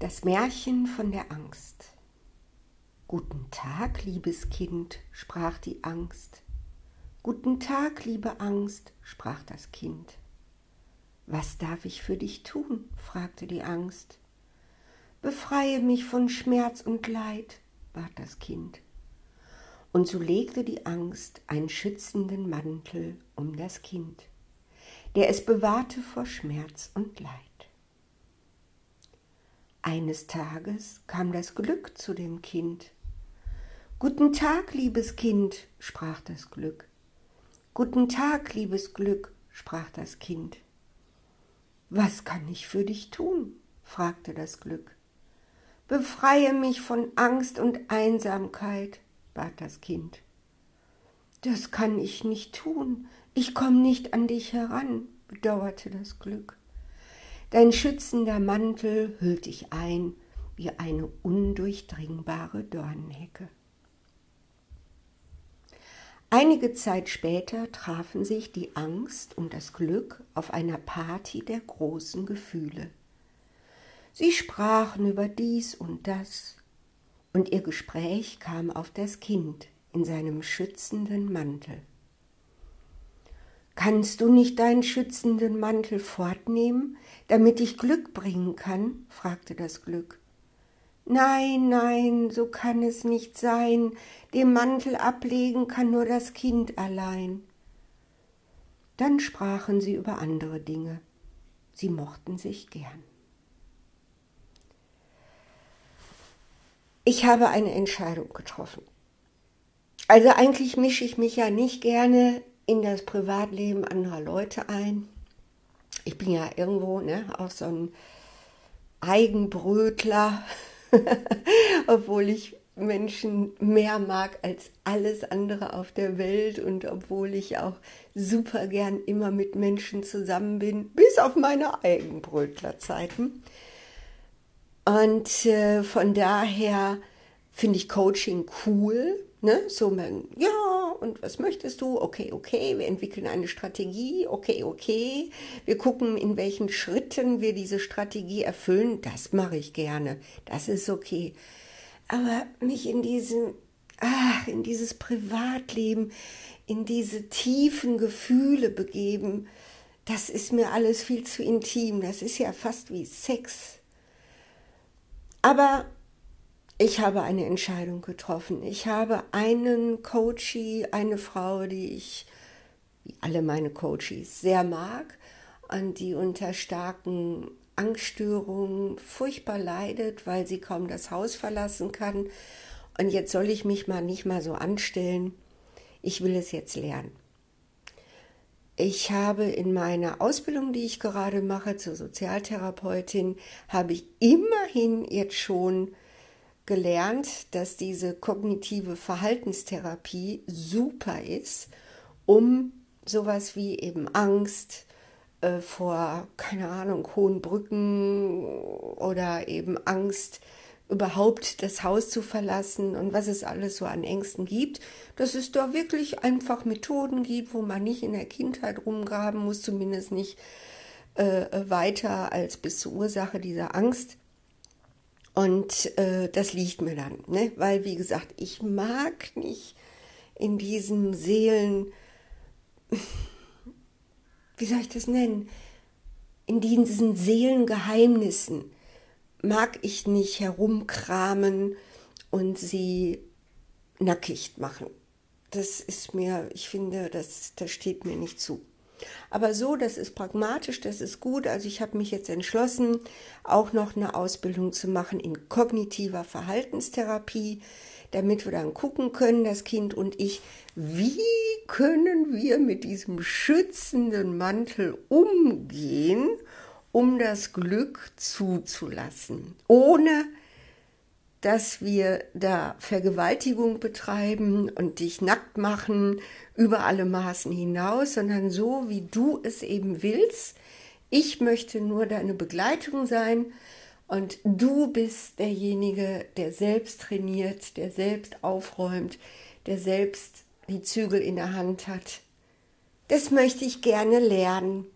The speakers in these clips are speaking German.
Das Märchen von der Angst. Guten Tag, liebes Kind, sprach die Angst. Guten Tag, liebe Angst, sprach das Kind. Was darf ich für dich tun? fragte die Angst. Befreie mich von Schmerz und Leid, bat das Kind. Und so legte die Angst einen schützenden Mantel um das Kind, der es bewahrte vor Schmerz und Leid. Eines Tages kam das Glück zu dem Kind. Guten Tag, liebes Kind, sprach das Glück. Guten Tag, liebes Glück, sprach das Kind. Was kann ich für dich tun? fragte das Glück. Befreie mich von Angst und Einsamkeit, bat das Kind. Das kann ich nicht tun, ich komme nicht an dich heran, bedauerte das Glück. Dein schützender Mantel hüllt dich ein wie eine undurchdringbare Dornenhecke. Einige Zeit später trafen sich die Angst und das Glück auf einer Party der großen Gefühle. Sie sprachen über dies und das, und ihr Gespräch kam auf das Kind in seinem schützenden Mantel. Kannst du nicht deinen schützenden Mantel fortnehmen, damit ich Glück bringen kann? fragte das Glück. Nein, nein, so kann es nicht sein. Den Mantel ablegen kann nur das Kind allein. Dann sprachen sie über andere Dinge. Sie mochten sich gern. Ich habe eine Entscheidung getroffen. Also eigentlich mische ich mich ja nicht gerne in das Privatleben anderer Leute ein. Ich bin ja irgendwo ne, auch so ein Eigenbrötler, obwohl ich Menschen mehr mag als alles andere auf der Welt und obwohl ich auch super gern immer mit Menschen zusammen bin, bis auf meine Eigenbrötlerzeiten. Und äh, von daher finde ich Coaching cool. Ne? So, man, ja, und was möchtest du? Okay, okay, wir entwickeln eine Strategie. Okay, okay, wir gucken, in welchen Schritten wir diese Strategie erfüllen. Das mache ich gerne. Das ist okay. Aber mich in diesem, ach, in dieses Privatleben, in diese tiefen Gefühle begeben, das ist mir alles viel zu intim. Das ist ja fast wie Sex. Aber ich habe eine Entscheidung getroffen. Ich habe einen Coachie, eine Frau, die ich, wie alle meine Coaches, sehr mag und die unter starken Angststörungen furchtbar leidet, weil sie kaum das Haus verlassen kann. Und jetzt soll ich mich mal nicht mal so anstellen. Ich will es jetzt lernen. Ich habe in meiner Ausbildung, die ich gerade mache zur Sozialtherapeutin, habe ich immerhin jetzt schon gelernt, dass diese kognitive Verhaltenstherapie super ist, um sowas wie eben Angst äh, vor, keine Ahnung, hohen Brücken oder eben Angst, überhaupt das Haus zu verlassen und was es alles so an Ängsten gibt, dass es da wirklich einfach Methoden gibt, wo man nicht in der Kindheit rumgraben muss, zumindest nicht äh, weiter als bis zur Ursache dieser Angst. Und äh, das liegt mir dann, ne? weil wie gesagt, ich mag nicht in diesen Seelen, wie soll ich das nennen, in diesen Seelengeheimnissen mag ich nicht herumkramen und sie nackig machen. Das ist mir, ich finde, das, das steht mir nicht zu. Aber so, das ist pragmatisch, das ist gut. Also ich habe mich jetzt entschlossen, auch noch eine Ausbildung zu machen in kognitiver Verhaltenstherapie, damit wir dann gucken können, das Kind und ich, wie können wir mit diesem schützenden Mantel umgehen, um das Glück zuzulassen, ohne dass wir da Vergewaltigung betreiben und dich nackt machen über alle Maßen hinaus, sondern so, wie du es eben willst. Ich möchte nur deine Begleitung sein und du bist derjenige, der selbst trainiert, der selbst aufräumt, der selbst die Zügel in der Hand hat. Das möchte ich gerne lernen.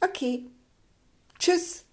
Okay. Tschüss.